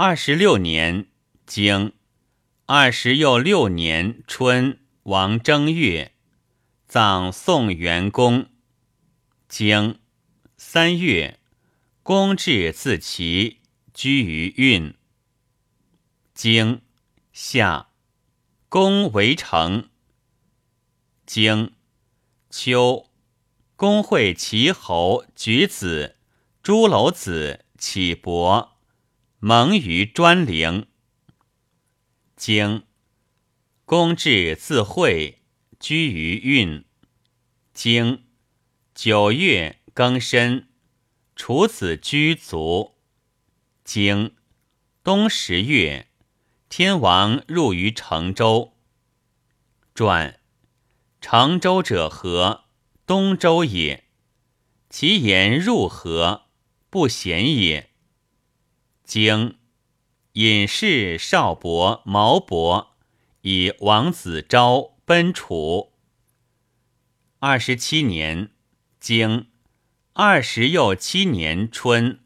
二十六年经二十又六年春，王正月，葬宋元公。经三月，公至自齐，居于运。经夏，公为城。经秋，公会齐侯举子、朱楼子启伯，蒙于专陵。经公至自会，居于运。经九月庚申，处子居卒。经冬十月。天王入于成州。传：成州者何？东周也。其言入何？不贤也。经隐士少伯、毛伯以王子昭奔楚。二十七年，经二十又七年春，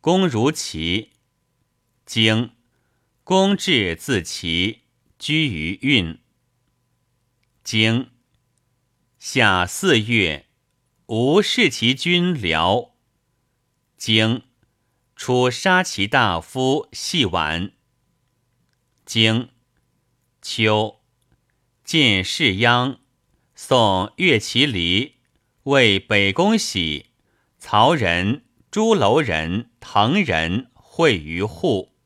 公如齐。经。公至自齐，居于运。经夏四月，吴弑其君僚。经出杀其大夫戏玩。经。秋，晋士鞅。送乐其离，为北宫喜。曹人、朱楼人、滕人。会于户。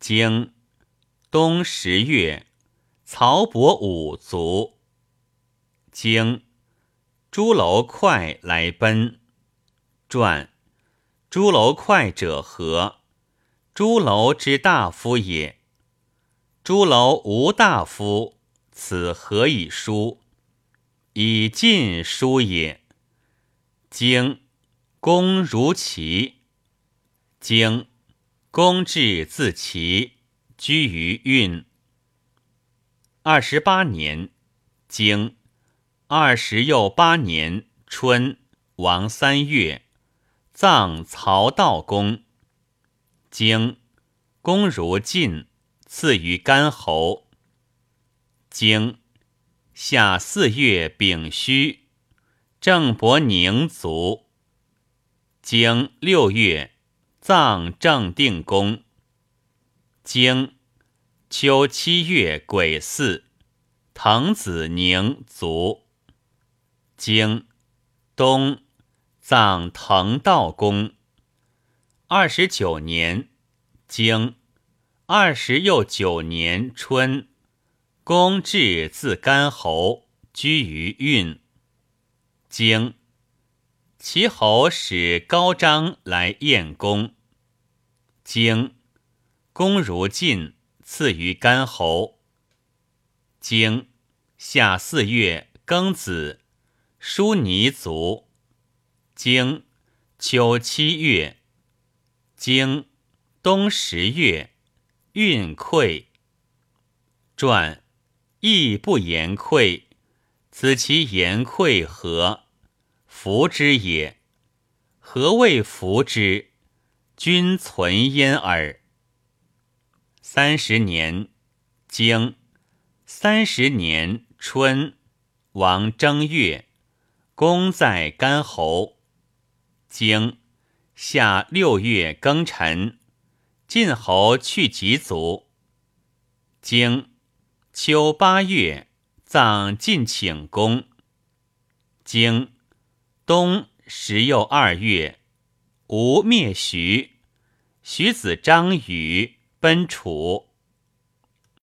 经。冬十月，曹伯武卒。经。朱楼快来奔。传。朱楼快者何？朱楼之大夫也。朱楼无大夫，此何以书？以晋书也。经公如齐。经。公至自齐，居于运。二十八年，经二十又八年春，王三月，葬曹道公。经公如晋，赐于干侯。经夏四月丙戌，郑伯宁卒。经六月。葬正定公。经秋七月癸巳，滕子宁卒。经冬葬滕道公。二十九年，经二十又九年春，公至自干侯，居于运。经齐侯使高张来宴公。经公如晋，赐于干侯。经夏四月庚子，叔尼卒。经秋七月，经冬十月，运溃。传亦不言溃，此其言溃何？福之也。何谓福之？君存焉耳。三十年，经三十年春，王正月，公在干侯。经夏六月庚辰，晋侯去疾卒。经秋八月，葬晋顷公。经冬十又二月。吴灭徐，徐子张禹奔楚。